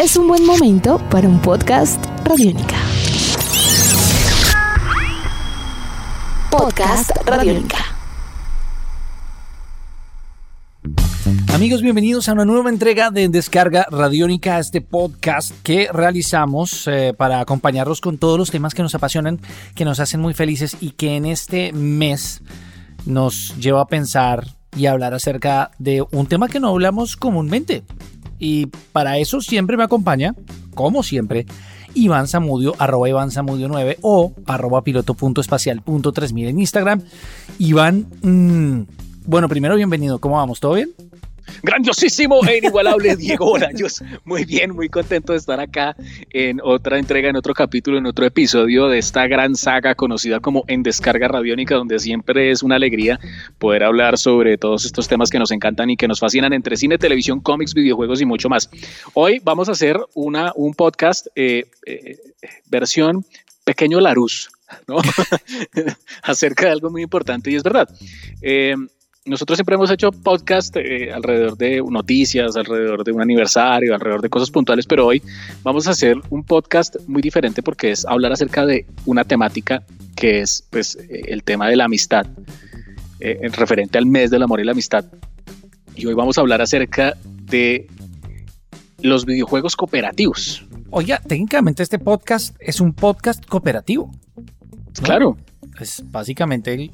es un buen momento para un podcast Radiónica. Podcast Radiónica. Amigos, bienvenidos a una nueva entrega de Descarga Radiónica, este podcast que realizamos eh, para acompañarlos con todos los temas que nos apasionan, que nos hacen muy felices y que en este mes nos lleva a pensar y hablar acerca de un tema que no hablamos comúnmente. Y para eso siempre me acompaña, como siempre, Iván Zamudio, arroba Iván Zamudio 9 o arroba piloto.espacial.3000 en Instagram. Iván, mm, bueno, primero bienvenido, ¿cómo vamos? ¿Todo bien? Grandiosísimo e inigualable Diego Bolaños. Muy bien, muy contento de estar acá en otra entrega, en otro capítulo, en otro episodio de esta gran saga conocida como En Descarga Radiónica, donde siempre es una alegría poder hablar sobre todos estos temas que nos encantan y que nos fascinan entre cine, televisión, cómics, videojuegos y mucho más. Hoy vamos a hacer una, un podcast eh, eh, versión pequeño Larus, acerca de algo muy importante y es verdad. Eh, nosotros siempre hemos hecho podcast eh, alrededor de noticias, alrededor de un aniversario, alrededor de cosas puntuales, pero hoy vamos a hacer un podcast muy diferente porque es hablar acerca de una temática que es pues eh, el tema de la amistad, eh, referente al mes del amor y la amistad. Y hoy vamos a hablar acerca de los videojuegos cooperativos. Oiga, técnicamente este podcast es un podcast cooperativo. Claro es básicamente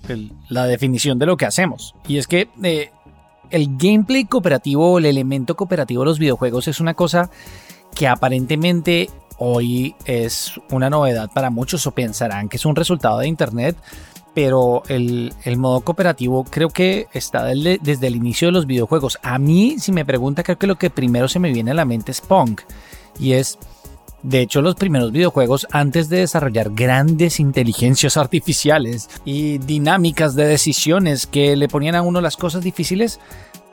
la definición de lo que hacemos. Y es que eh, el gameplay cooperativo o el elemento cooperativo de los videojuegos es una cosa que aparentemente hoy es una novedad para muchos o pensarán que es un resultado de Internet. Pero el, modo cooperativo creo que está desde el inicio de los videojuegos. A mí, si me pregunta, creo que lo que primero se me viene a la mente es Punk. Y es de hecho, los primeros videojuegos, antes de desarrollar grandes inteligencias artificiales y dinámicas de decisiones que le ponían a uno las cosas difíciles,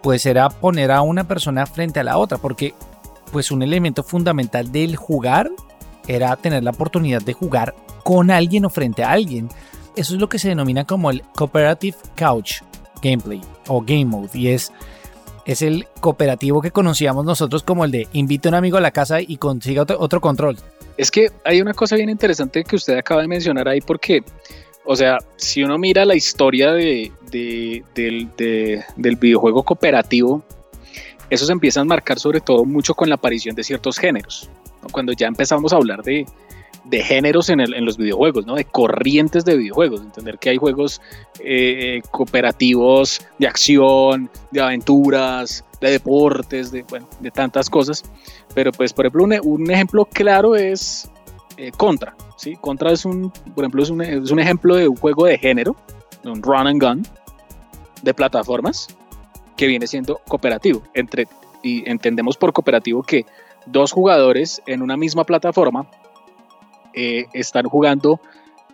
pues era poner a una persona frente a la otra, porque pues un elemento fundamental del jugar era tener la oportunidad de jugar con alguien o frente a alguien. Eso es lo que se denomina como el Cooperative Couch Gameplay o Game Mode y es es el cooperativo que conocíamos nosotros como el de invite a un amigo a la casa y consiga otro, control. Es que hay una cosa bien interesante que usted acaba de mencionar ahí porque, o sea, si uno mira la historia de, del videojuego cooperativo, eso se empieza a marcar sobre todo mucho con la aparición de ciertos géneros. Cuando ya empezamos a hablar de, de géneros en, los videojuegos, ¿no? de corrientes de videojuegos, entender que hay juegos eh, cooperativos de acción, de aventuras, de deportes, de, bueno, de tantas cosas, pero pues por ejemplo un, ejemplo claro es eh, Contra, ¿sí? Contra es un, por ejemplo, es un, es un ejemplo de un juego de género, de un run and gun, de plataformas, que viene siendo cooperativo, entre, y entendemos por cooperativo que dos jugadores en una misma plataforma eh, están jugando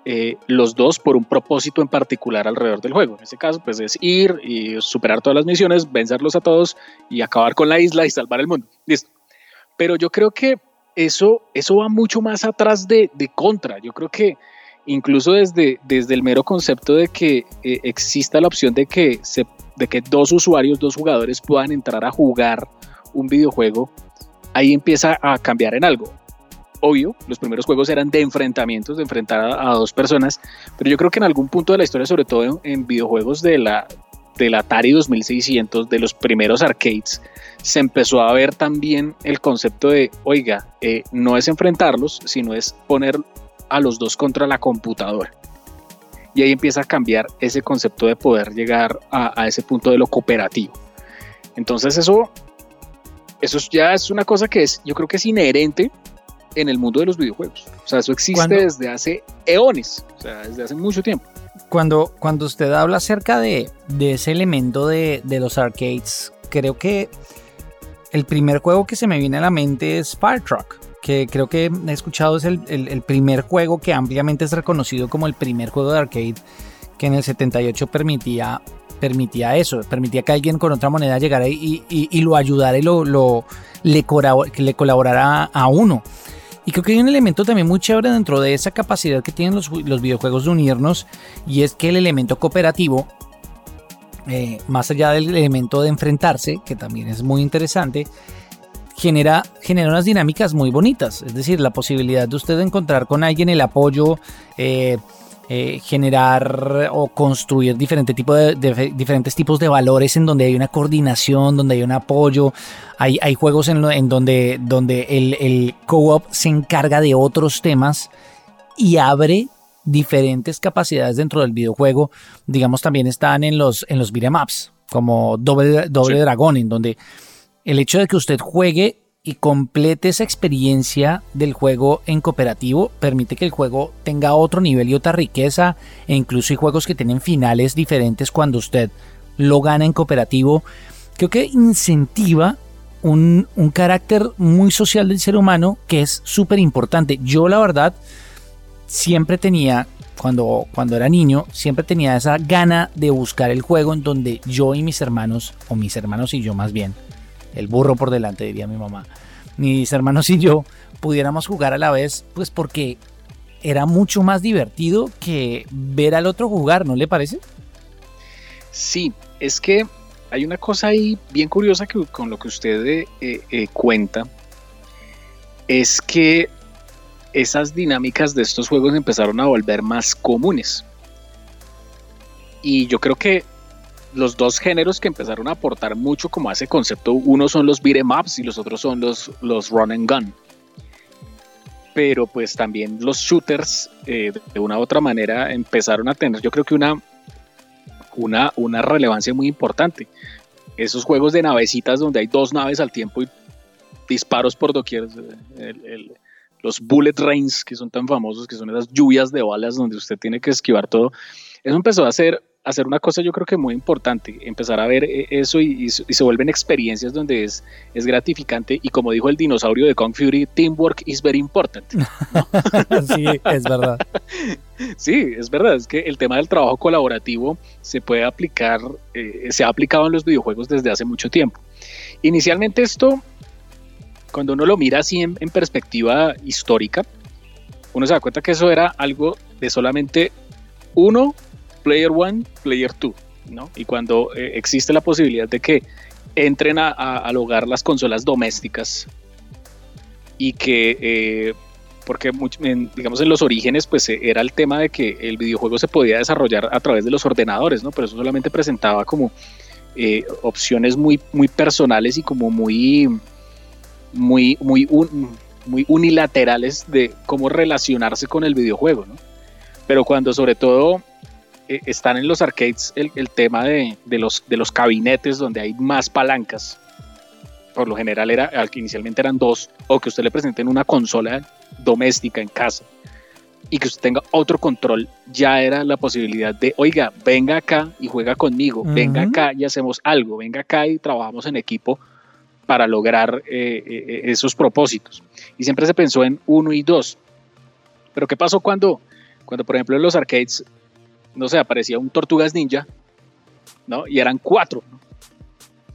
eh, los dos por un propósito en particular alrededor del juego. En este caso, pues es ir y superar todas las misiones, vencerlos a todos y acabar con la isla y salvar el mundo. Listo. Pero yo creo que eso, eso va mucho más atrás de, contra. Yo creo que incluso desde, desde el mero concepto de que eh, exista la opción de que, se, de que dos usuarios, dos jugadores puedan entrar a jugar un videojuego, ahí empieza a cambiar en algo obvio, los primeros juegos eran de enfrentamientos, de enfrentar a, dos personas, pero yo creo que en algún punto de la historia, sobre todo en, videojuegos de la, del Atari 2600, de los primeros arcades, se empezó a ver también el concepto de, oiga, eh, no es enfrentarlos, sino es poner a los dos contra la computadora. Y ahí empieza a cambiar ese concepto de poder llegar a, a ese punto de lo cooperativo. Entonces eso, eso ya es una cosa que es, yo creo que es inherente en el mundo de los videojuegos. O sea, eso existe desde hace eones, o sea, desde hace mucho tiempo. Cuando, cuando usted habla acerca de, de ese elemento de, de, los arcades, creo que el primer juego que se me viene a la mente es Fire Truck, que creo que he escuchado es el, el, primer juego que ampliamente es reconocido como el primer juego de arcade que en el 78 permitía permitía eso, permitía que alguien con otra moneda llegara y, y, y lo ayudara y lo, lo le, le colaborara a uno. Y creo que hay un elemento también muy chévere dentro de esa capacidad que tienen los, videojuegos de unirnos y es que el elemento cooperativo, eh, más allá del elemento de enfrentarse, que también es muy interesante, genera, genera unas dinámicas muy bonitas. Es decir, la posibilidad de usted encontrar con alguien el apoyo, eh, eh, generar o construir diferente tipo de, diferentes tipos de valores en donde hay una coordinación, donde hay un apoyo. Hay, hay juegos en, en donde, donde el, el co-op se encarga de otros temas y abre diferentes capacidades dentro del videojuego. Digamos, también están en los, en los beat'em ups, como Doble, Doble Dragón, en donde el hecho de que usted juegue y complete esa experiencia del juego en cooperativo permite que el juego tenga otro nivel y otra riqueza e incluso hay juegos que tienen finales diferentes cuando usted lo gana en cooperativo. Creo que incentiva un, un carácter muy social del ser humano que es súper importante. Yo la verdad siempre tenía, cuando, cuando era niño, siempre tenía esa gana de buscar el juego en donde yo y mis hermanos, o mis hermanos y yo más bien, el burro por delante diría mi mamá, mis hermanos y yo pudiéramos jugar a la vez, pues porque era mucho más divertido que ver al otro jugar, ¿no le parece? Sí, es que hay una cosa ahí bien curiosa que con lo que usted eh, eh, cuenta, es que esas dinámicas de estos juegos empezaron a volver más comunes. Y yo creo que los dos géneros que empezaron a aportar mucho como a ese concepto, uno son los beat'em y los otros son los, los run and gun. Pero pues también los shooters eh, de una u otra manera empezaron a tener yo creo que una, una, una relevancia muy importante. Esos juegos de navecitas donde hay dos naves al tiempo y disparos por doquier. los bullet rains que son tan famosos, que son esas lluvias de balas donde usted tiene que esquivar todo. Eso empezó a hacer, hacer una cosa yo creo que muy importante, empezar a ver eh, eso y, se vuelven experiencias donde es, es gratificante y como dijo el dinosaurio de Kong Fury, teamwork is very important. sí, es verdad. Sí, es verdad, es que el tema del trabajo colaborativo se puede aplicar, eh, se ha aplicado en los videojuegos desde hace mucho tiempo. Inicialmente esto cuando uno lo mira así en, perspectiva histórica, uno se da cuenta que eso era algo de solamente uno, player one, player two, ¿no? Y cuando eh, existe la posibilidad de que entren a, al hogar las consolas domésticas y que, eh, porque digamos en los orígenes, pues eh, era el tema de que el videojuego se podía desarrollar a través de los ordenadores, ¿no? Pero eso solamente presentaba como opciones muy, muy personales y como muy muy, muy, muy unilaterales de cómo relacionarse con el videojuego, ¿no? Pero cuando sobre todo eh, están en los arcades el, tema de, los, de los gabinetes donde hay más palancas, por lo general era, inicialmente eran dos, o que usted le presente en una consola doméstica en casa y que usted tenga otro control, ya era la posibilidad de, oiga, venga acá y juega conmigo, venga acá y hacemos algo, venga acá y trabajamos en equipo para lograr eh, eh, esos propósitos. Y siempre se pensó en uno y dos. Pero ¿qué pasó cuando, cuando por ejemplo, en los arcades, no sé, aparecía un Tortugas Ninja, ¿no? Y eran cuatro,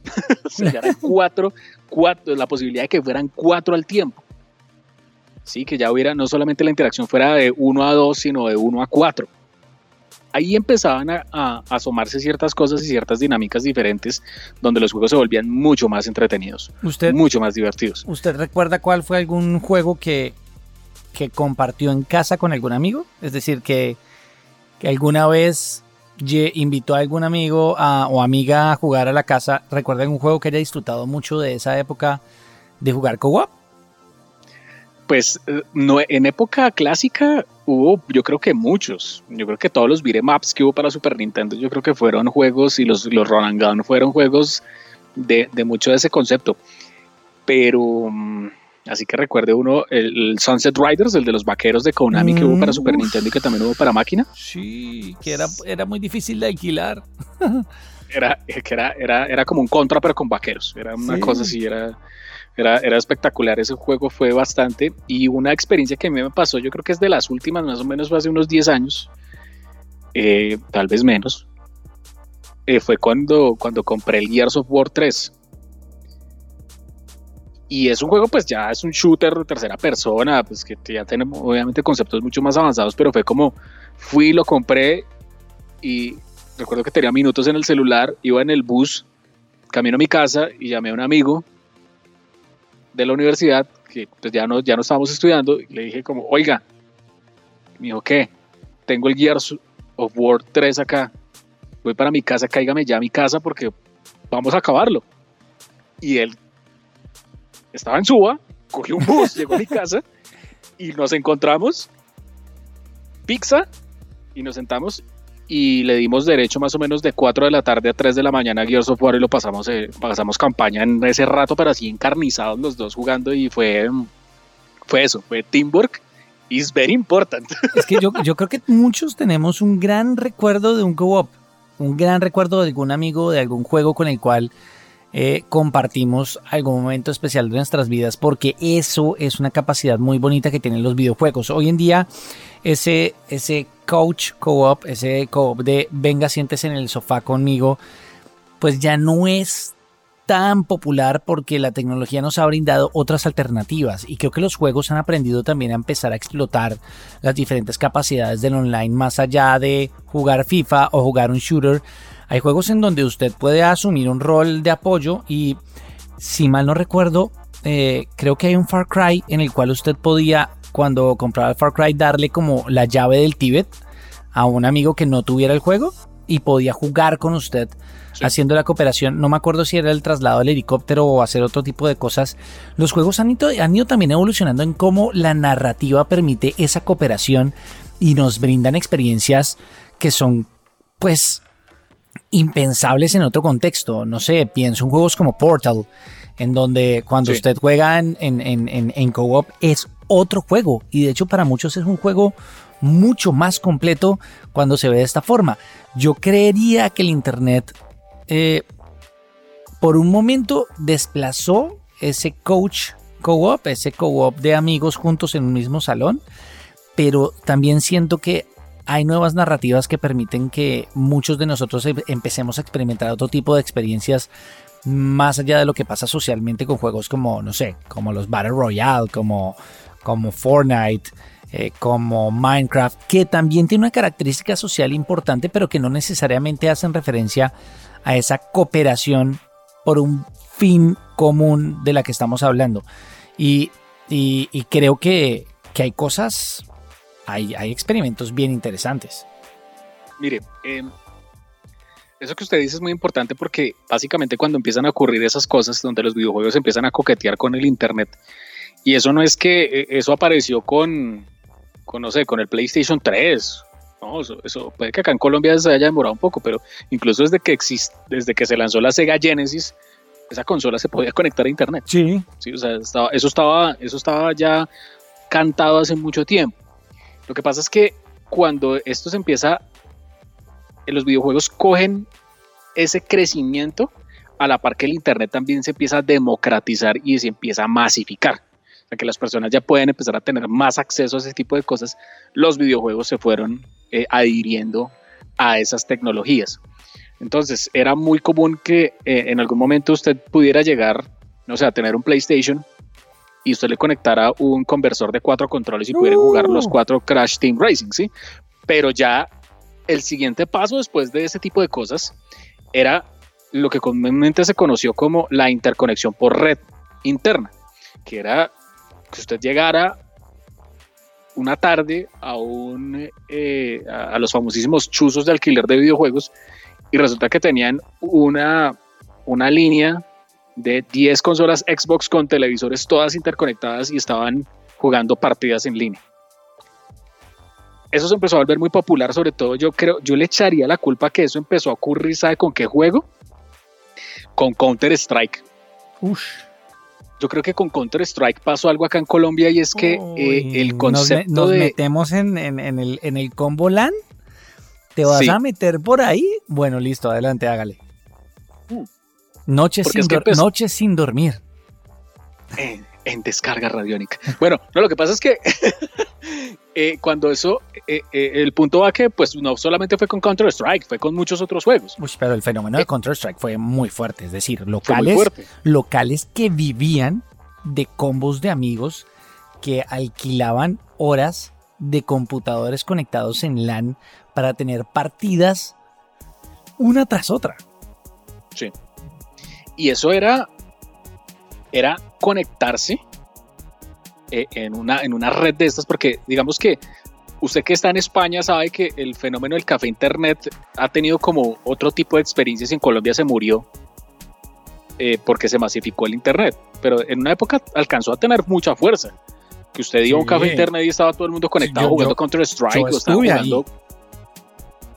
o sea, eran cuatro, cuatro, la posibilidad de que fueran cuatro al tiempo. Sí, que ya hubiera, no solamente la interacción fuera de uno a dos, sino de uno a cuatro ahí empezaban a, asomarse ciertas cosas y ciertas dinámicas diferentes donde los juegos se volvían mucho más entretenidos, ¿Usted, mucho más divertidos. ¿Usted recuerda cuál fue algún juego que, que compartió en casa con algún amigo? Es decir, que, que alguna vez invitó a algún amigo o amiga a jugar a la casa. ¿Recuerda algún juego que haya disfrutado mucho de esa época de jugar co-op? Pues eh, no, en época clásica hubo, yo creo que muchos. Yo creo que todos los beat'em ups que hubo para Super Nintendo, yo creo que fueron juegos y los, los Run and Gun fueron juegos de, de mucho de ese concepto. Pero mm, así que recuerde uno el, Sunset Riders, el de los vaqueros de Konami que hubo para Super Nintendo y que también hubo para máquina. Sí, que era, era muy difícil de alquilar. era, que era, era, era como un contra, pero con vaqueros. Era una cosa así, era era, espectacular, ese juego fue bastante. Y una experiencia que a mí me pasó, yo creo que es de las últimas, más o menos fue hace unos 10 años, eh, tal vez menos, eh, fue cuando, cuando compré el Gears of War 3. Y es un juego, pues ya es un shooter de tercera persona, pues que ya tenemos obviamente conceptos mucho más avanzados, pero fue como fui, lo compré y recuerdo que tenía minutos en el celular, iba en el bus, camino a mi casa y llamé a un amigo de la universidad, que pues ya no, ya no estábamos estudiando, y le dije como, oiga, me dijo, ¿qué? Tengo el Gears of War 3 acá, voy para mi casa, cáigame ya a mi casa porque vamos a acabarlo. Y él estaba en Suba, cogió un bus, llegó a mi casa y nos encontramos, pizza, y nos sentamos y le dimos derecho más o menos de 4 de la tarde a 3 de la mañana a Gears of War y lo pasamos, eh, pasamos campaña en ese rato, pero así encarnizados los dos jugando y fue, fue eso, fue teamwork. Is very important. Es que yo, yo creo que muchos tenemos un gran recuerdo de un co-op, un gran recuerdo de algún amigo, de algún juego con el cual eh, compartimos algún momento especial de nuestras vidas, porque eso es una capacidad muy bonita que tienen los videojuegos. Hoy en día, ese, ese coach co-op, ese co-op de venga, siéntese en el sofá conmigo, pues ya no es tan popular porque la tecnología nos ha brindado otras alternativas y creo que los juegos han aprendido también a empezar a explotar las diferentes capacidades del online más allá de jugar FIFA o jugar un shooter. Hay juegos en donde usted puede asumir un rol de apoyo y si mal no recuerdo, eh, creo que hay un Far Cry en el cual usted podía cuando compraba el Far Cry darle como la llave del Tíbet a un amigo que no tuviera el juego y podía jugar con usted haciendo la cooperación. No me acuerdo si era el traslado del helicóptero o hacer otro tipo de cosas. Los juegos han ido, han ido también evolucionando en cómo la narrativa permite esa cooperación y nos brindan experiencias que son, pues, impensables en otro contexto. No sé, pienso en juegos como Portal, en donde cuando usted juega en, en, en, en co-op es otro juego. Y de hecho para muchos es un juego mucho más completo cuando se ve de esta forma. Yo creería que el Internet eh, por un momento desplazó ese coach co-op, ese co-op de amigos juntos en un mismo salón, pero también siento que hay nuevas narrativas que permiten que muchos de nosotros em, empecemos a experimentar otro tipo de experiencias más allá de lo que pasa socialmente con juegos como, no sé, como los Battle Royale, como, como Fortnite, eh, como Minecraft, que también tiene una característica social importante, pero que no necesariamente hacen referencia a esa cooperación por un fin común de la que estamos hablando. Y, creo que, hay cosas, hay, hay, experimentos bien interesantes. Mire, em, eso que usted dice es muy importante porque básicamente cuando empiezan a ocurrir esas cosas donde los videojuegos empiezan a coquetear con el Internet, y eso no es que eh, eso apareció con, con no sé, con el PlayStation 3 eso, puede que acá en Colombia se haya demorado un poco, pero incluso desde que existe, desde que se lanzó la Sega Genesis, esa consola se podía conectar a internet. Sí. Sí, o sea, eso estaba, eso estaba ya cantado hace mucho tiempo. Lo que pasa es que cuando esto se empieza, los videojuegos cogen ese crecimiento a la par que el internet también se empieza a democratizar y se empieza a masificar. O sea, que las personas ya pueden empezar a tener más acceso a ese tipo de cosas. Los videojuegos se fueron eh, adhiriendo a esas tecnologías. Entonces, era muy común que eh, en algún momento usted pudiera llegar, no sé, a tener un PlayStation y usted le conectara un conversor de cuatro controles y pudiera jugar los cuatro Crash Team Racing, ¿sí? Pero ya el siguiente paso después de ese tipo de cosas era lo que comúnmente se conoció como la interconexión por red interna, que era que usted llegara una tarde a, un, eh, a, los famosísimos chuzos de alquiler de videojuegos y resulta que tenían una, una línea de 10 consolas Xbox con televisores todas interconectadas y estaban jugando partidas en línea. Eso se empezó a volver muy popular, sobre todo yo creo, yo le echaría la culpa que eso empezó a ocurrir, ¿sabe con qué juego? Con Counter Strike. Uf yo creo que con Counter Strike pasó algo acá en Colombia y es que eh, el concepto nos, metemos en, el, en el combo LAN. ¿Te vas a meter por ahí? Bueno, listo, adelante, hágale. Uh. Noche, sin, noche sin dormir. En, descarga radiónica. Bueno, no, lo que pasa es que eh, cuando eso, eh, el punto va que pues no solamente fue con Counter Strike, fue con muchos otros juegos. pero el fenómeno de Counter Strike fue muy fuerte, es decir, locales, locales que vivían de combos de amigos que alquilaban horas de computadores conectados en LAN para tener partidas una tras otra. Sí. Y eso era era conectarse eh, en, una, en una red de estas, porque digamos que usted que está en España sabe que el fenómeno del café internet ha tenido como otro tipo de experiencias. En Colombia se murió eh, porque se masificó el internet, pero en una época alcanzó a tener mucha fuerza. Que usted dio un café internet y estaba todo el mundo conectado jugando Counter Strike, o estaba jugando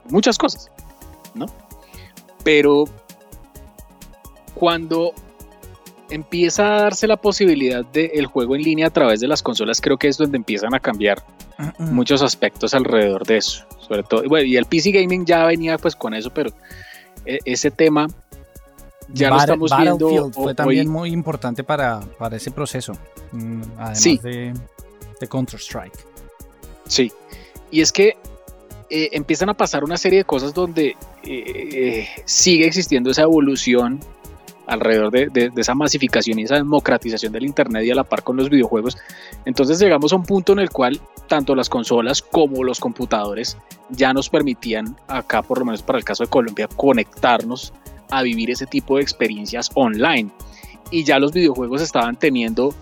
muchas cosas, ¿no? Pero cuando empieza a darse la posibilidad del juego en línea a través de las consolas, creo que es donde empiezan a cambiar muchos aspectos alrededor de eso. Sobre todo, y el PC Gaming ya venía pues con eso, pero e, ese tema ya lo estamos viendo. Fue también muy importante para, para ese proceso, mm, además de, de Counter-Strike. Sí, y es que eh, empiezan a pasar una serie de cosas donde eh, eh, sigue existiendo esa evolución alrededor de, esa masificación y esa democratización del Internet y a la par con los videojuegos. Entonces llegamos a un punto en el cual tanto las consolas como los computadores ya nos permitían, acá por lo menos para el caso de Colombia, conectarnos a vivir ese tipo de experiencias online. Y ya los videojuegos estaban teniendo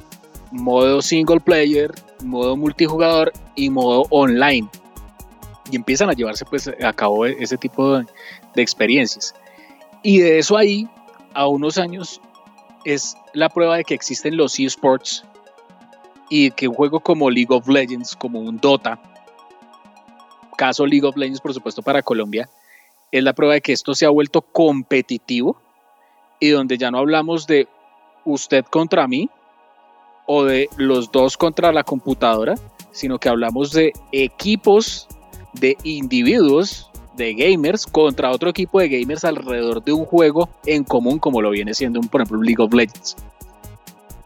modo single player, modo multijugador y modo online. Y empiezan a llevarse pues a cabo ese tipo de, de experiencias. Y de eso ahí a unos años es la prueba de que existen los esports y que un juego como League of Legends, como un Dota, caso League of Legends por supuesto para Colombia, es la prueba de que esto se ha vuelto competitivo y donde ya no hablamos de usted contra mí o de los dos contra la computadora, sino que hablamos de equipos de individuos de gamers contra otro equipo de gamers alrededor de un juego en común como lo viene siendo por ejemplo League of Legends.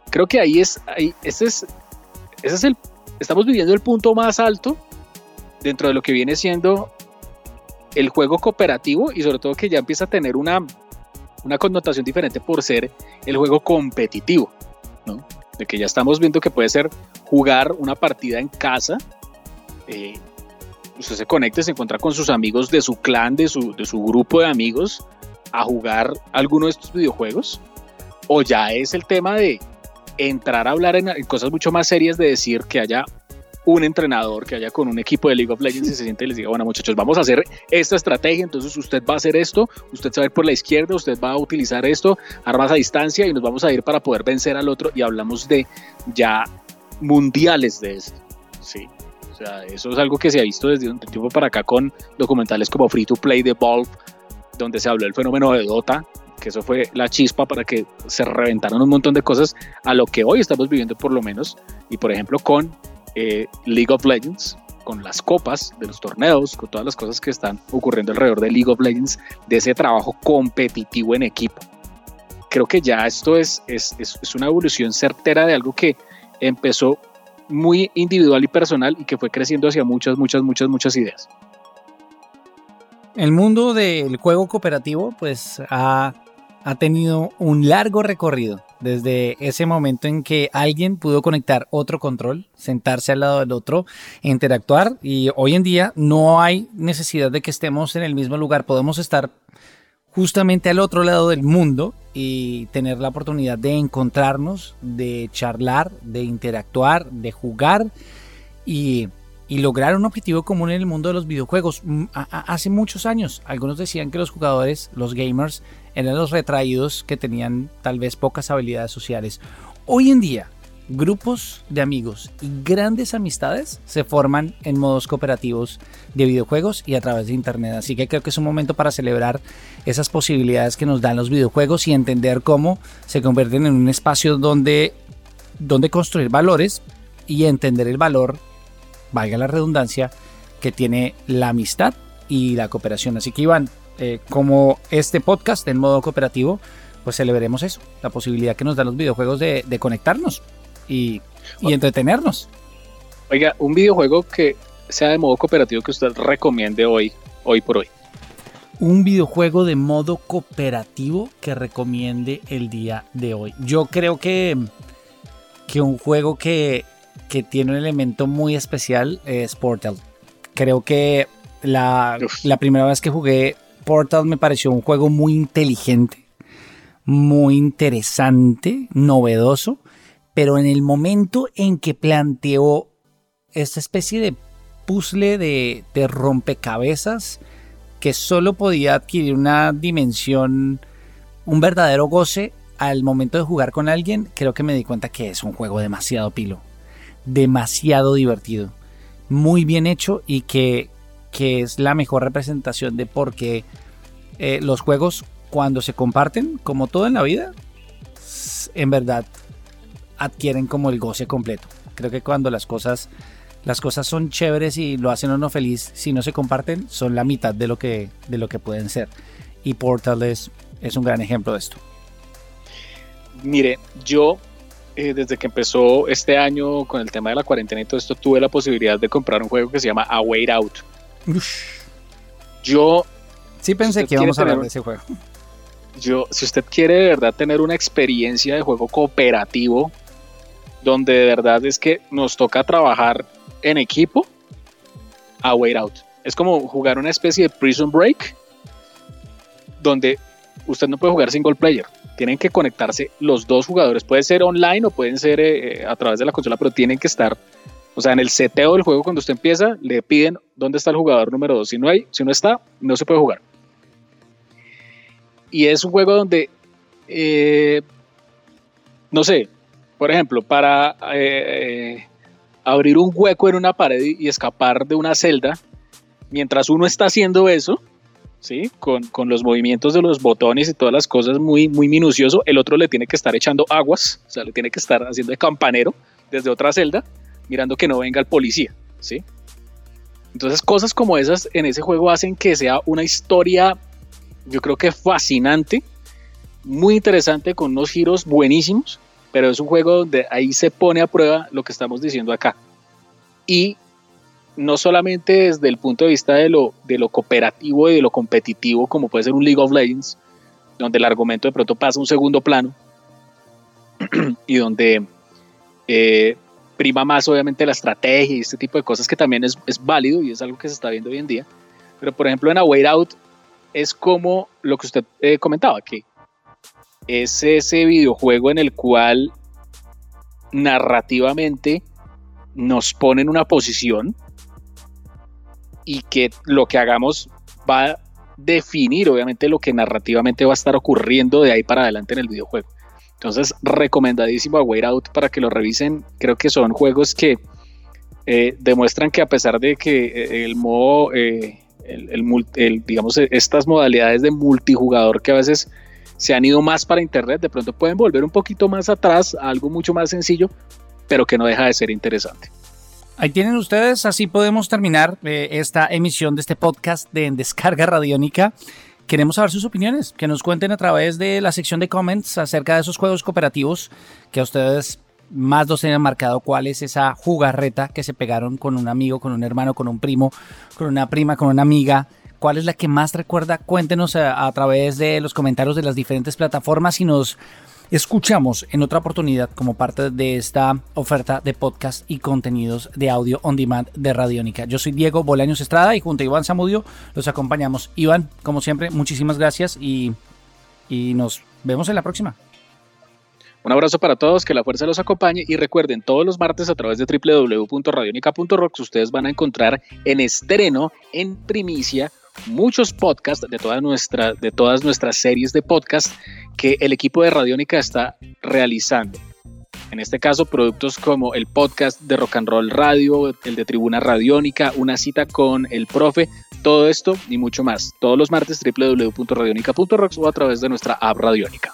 Creo que ahí es, ahí, ese es, ese es el, estamos viviendo el punto más alto dentro de lo que viene siendo el juego cooperativo y sobre todo que ya empieza a tener una, una connotación diferente por ser el juego competitivo, ¿no? De que ya estamos viendo que puede ser jugar una partida en casa eh, usted se conecte, se encuentra con sus amigos de su clan, de su, de su grupo de amigos, a jugar alguno de estos videojuegos? ¿O ya es el tema de entrar a hablar en, cosas mucho más serias, de decir que haya un entrenador que haya con un equipo de League of Legends y se siente y les diga, bueno muchachos, vamos a hacer esta estrategia, entonces usted va a hacer esto, usted va a ir por la izquierda, usted va a utilizar esto, armas a distancia y nos vamos a ir para poder vencer al otro y hablamos de ya mundiales de esto. Sí eso es algo que se ha visto desde un tiempo para acá con documentales como Free to Play de Valve, donde se habló del fenómeno de Dota, que eso fue la chispa para que se reventaran un montón de cosas a lo que hoy estamos viviendo por lo menos, y por ejemplo con eh, League of Legends, con las copas de los torneos, con todas las cosas que están ocurriendo alrededor de League of Legends, de ese trabajo competitivo en equipo. Creo que ya esto es, es, es una evolución certera de algo que empezó muy individual y personal y que fue creciendo hacia muchas, muchas, muchas, muchas ideas. El mundo del juego cooperativo pues ha, ha tenido un largo recorrido desde ese momento en que alguien pudo conectar otro control, sentarse al lado del otro, interactuar y hoy en día no hay necesidad de que estemos en el mismo lugar, podemos estar justamente al otro lado del mundo y tener la oportunidad de encontrarnos, de charlar, de interactuar, de jugar y, lograr un objetivo común en el mundo de los videojuegos. Mm, hace muchos años, algunos decían que los jugadores, los gamers, eran los retraídos que tenían tal vez pocas habilidades sociales. Hoy en día, grupos de amigos y grandes amistades se forman en modos cooperativos de videojuegos y a través de internet. Así que creo que es un momento para celebrar esas posibilidades que nos dan los videojuegos y entender cómo se convierten en un espacio donde, donde construir valores y entender el valor, valga la redundancia, que tiene la amistad y la cooperación. Así que Iván, eh, como este podcast en modo cooperativo, pues celebremos eso, la posibilidad que nos dan los videojuegos de, de conectarnos y, entretenernos. Oiga, un videojuego que sea de modo cooperativo que usted recomiende hoy, hoy por hoy. Un videojuego de modo cooperativo que recomiende el día de hoy. Yo creo que, que un juego que, que tiene un elemento muy especial es Portal. Creo que la, la primera vez que jugué Portal me pareció un juego muy inteligente muy interesante, novedoso, pero en el momento en que planteó esta especie de puzzle de, rompecabezas que solo podía adquirir una dimensión, un verdadero goce al momento de jugar con alguien, creo que me di cuenta que es un juego demasiado pilo, demasiado divertido, muy bien hecho y que, que es la mejor representación de por qué eh, los juegos cuando se comparten, como todo en la vida, en verdad adquieren como el goce completo. Creo que cuando las cosas las cosas son chéveres y lo hacen a uno feliz, si no se comparten, son la mitad de lo que, de lo que pueden ser. Y Portal es, es un gran ejemplo de esto. Mire, yo eh, desde que empezó este año con el tema de la cuarentena y todo esto, tuve la posibilidad de comprar un juego que se llama A Wait Out. Yo... Sí pensé que íbamos a hablar de ese juego. Yo, si usted quiere de verdad tener una experiencia de juego cooperativo, donde de verdad es que nos toca trabajar en equipo a Wait Out. Es como jugar una especie de Prison Break, donde usted no puede jugar single player. Tienen que conectarse los dos jugadores. Puede ser online o pueden ser eh, a través de la consola, pero tienen que estar. O sea, en el seteo del juego, cuando usted empieza, le piden dónde está el jugador número dos. Si no hay, si no está, no se puede jugar. Y es un juego donde, eh, no sé, por ejemplo, para eh, abrir un hueco en una pared y escapar de una celda, mientras uno está haciendo eso, ¿sí? Con, los movimientos de los botones y todas las cosas muy, muy minucioso, el otro le tiene que estar echando aguas, o sea, le tiene que estar haciendo de campanero desde otra celda, mirando que no venga el policía, ¿sí? Entonces cosas como esas en ese juego hacen que sea una historia, yo creo que fascinante, muy interesante, con unos giros buenísimos, pero es un juego donde ahí se pone a prueba lo que estamos diciendo acá. Y no solamente desde el punto de vista de lo, de lo cooperativo y de lo competitivo, como puede ser un League of Legends, donde el argumento de pronto pasa a un segundo plano y donde eh, prima más obviamente la estrategia y este tipo de cosas que también es, es, válido y es algo que se está viendo hoy en día. Pero por ejemplo en A Way Out es como lo que usted eh, comentaba, que es ese videojuego en el cual narrativamente nos pone en una posición y que lo que hagamos va a definir obviamente lo que narrativamente va a estar ocurriendo de ahí para adelante en el videojuego. Entonces, recomendadísimo a Wait Out para que lo revisen. Creo que son juegos que eh, demuestran que a pesar de que eh, el modo, eh, el, digamos, estas modalidades de multijugador que a veces se han ido más para Internet, de pronto pueden volver un poquito más atrás a algo mucho más sencillo, pero que no deja de ser interesante. Ahí tienen ustedes, así podemos terminar eh, esta emisión de este podcast de Descarga Radiónica. Queremos saber sus opiniones, que nos cuenten a través de la sección de comments acerca de esos juegos cooperativos que a ustedes más los hayan marcado cuál es esa jugarreta que se pegaron con un amigo, con un hermano, con un primo, con una prima, con una amiga ¿Cuál es la que más recuerda? Cuéntenos a, través de los comentarios de las diferentes plataformas y nos escuchamos en otra oportunidad como parte de esta oferta de podcast y contenidos de audio on demand de Radiónica. Yo soy Diego Bolaños Estrada y junto a Iván Zamudio los acompañamos. Iván, como siempre, muchísimas gracias y, y nos vemos en la próxima. Un abrazo para todos, que la fuerza los acompañe y recuerden, todos los martes a través de www.radionica.rocks ustedes van a encontrar en estreno, en primicia, muchos podcasts de, de todas nuestras series de podcast que el equipo de Radiónica está realizando. En este caso, productos como el podcast de Rock and Roll Radio, el de Tribuna Radiónica, una cita con el profe, todo esto y mucho más. Todos los martes www.radionica.rocks o a través de nuestra app Radiónica.